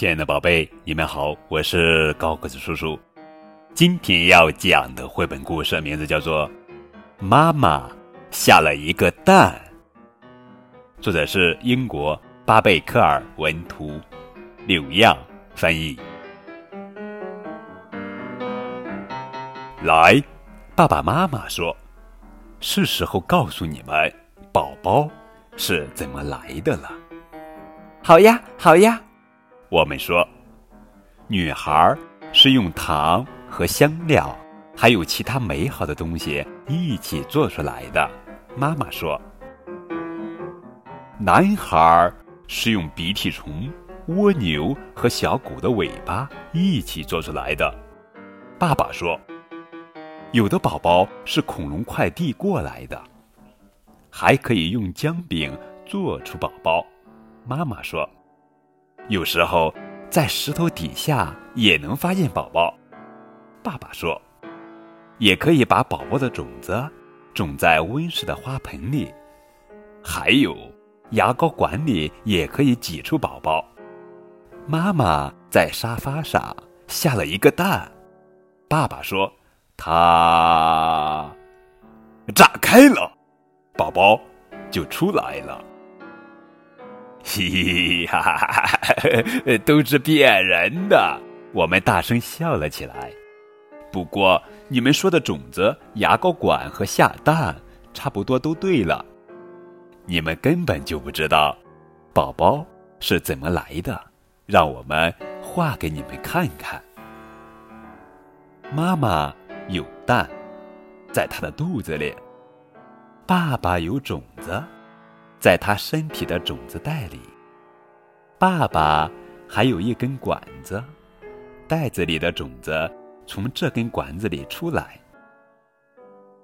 亲爱的宝贝，你们好，我是高个子叔叔。今天要讲的绘本故事名字叫做《妈妈下了一个蛋》，作者是英国巴贝克尔文图，柳样翻译。来，爸爸妈妈说，是时候告诉你们，宝宝是怎么来的了。好呀，好呀，我们说，女孩是用糖。和香料，还有其他美好的东西一起做出来的。妈妈说：“男孩是用鼻涕虫、蜗牛和小狗的尾巴一起做出来的。”爸爸说：“有的宝宝是恐龙快递过来的，还可以用姜饼做出宝宝。”妈妈说：“有时候在石头底下也能发现宝宝。”爸爸说：“也可以把宝宝的种子种在温室的花盆里，还有牙膏管里也可以挤出宝宝。”妈妈在沙发上下了一个蛋，爸爸说：“它炸开了，宝宝就出来了。”嘻哈哈哈哈，都是骗人的！我们大声笑了起来。不过，你们说的种子、牙膏管和下蛋，差不多都对了。你们根本就不知道，宝宝是怎么来的。让我们画给你们看看。妈妈有蛋，在她的肚子里；爸爸有种子，在他身体的种子袋里。爸爸还有一根管子，袋子里的种子。从这根管子里出来，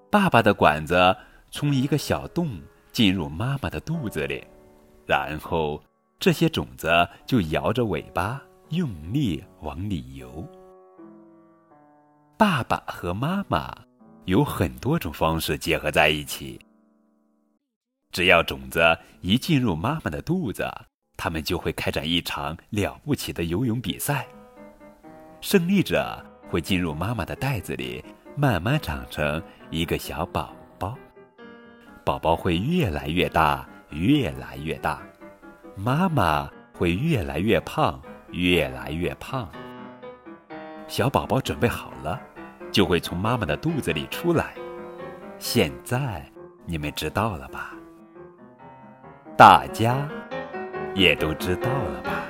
爸爸的管子从一个小洞进入妈妈的肚子里，然后这些种子就摇着尾巴用力往里游。爸爸和妈妈有很多种方式结合在一起。只要种子一进入妈妈的肚子，他们就会开展一场了不起的游泳比赛，胜利者。会进入妈妈的袋子里，慢慢长成一个小宝宝。宝宝会越来越大，越来越大。妈妈会越来越胖，越来越胖。小宝宝准备好了，就会从妈妈的肚子里出来。现在你们知道了吧？大家也都知道了吧？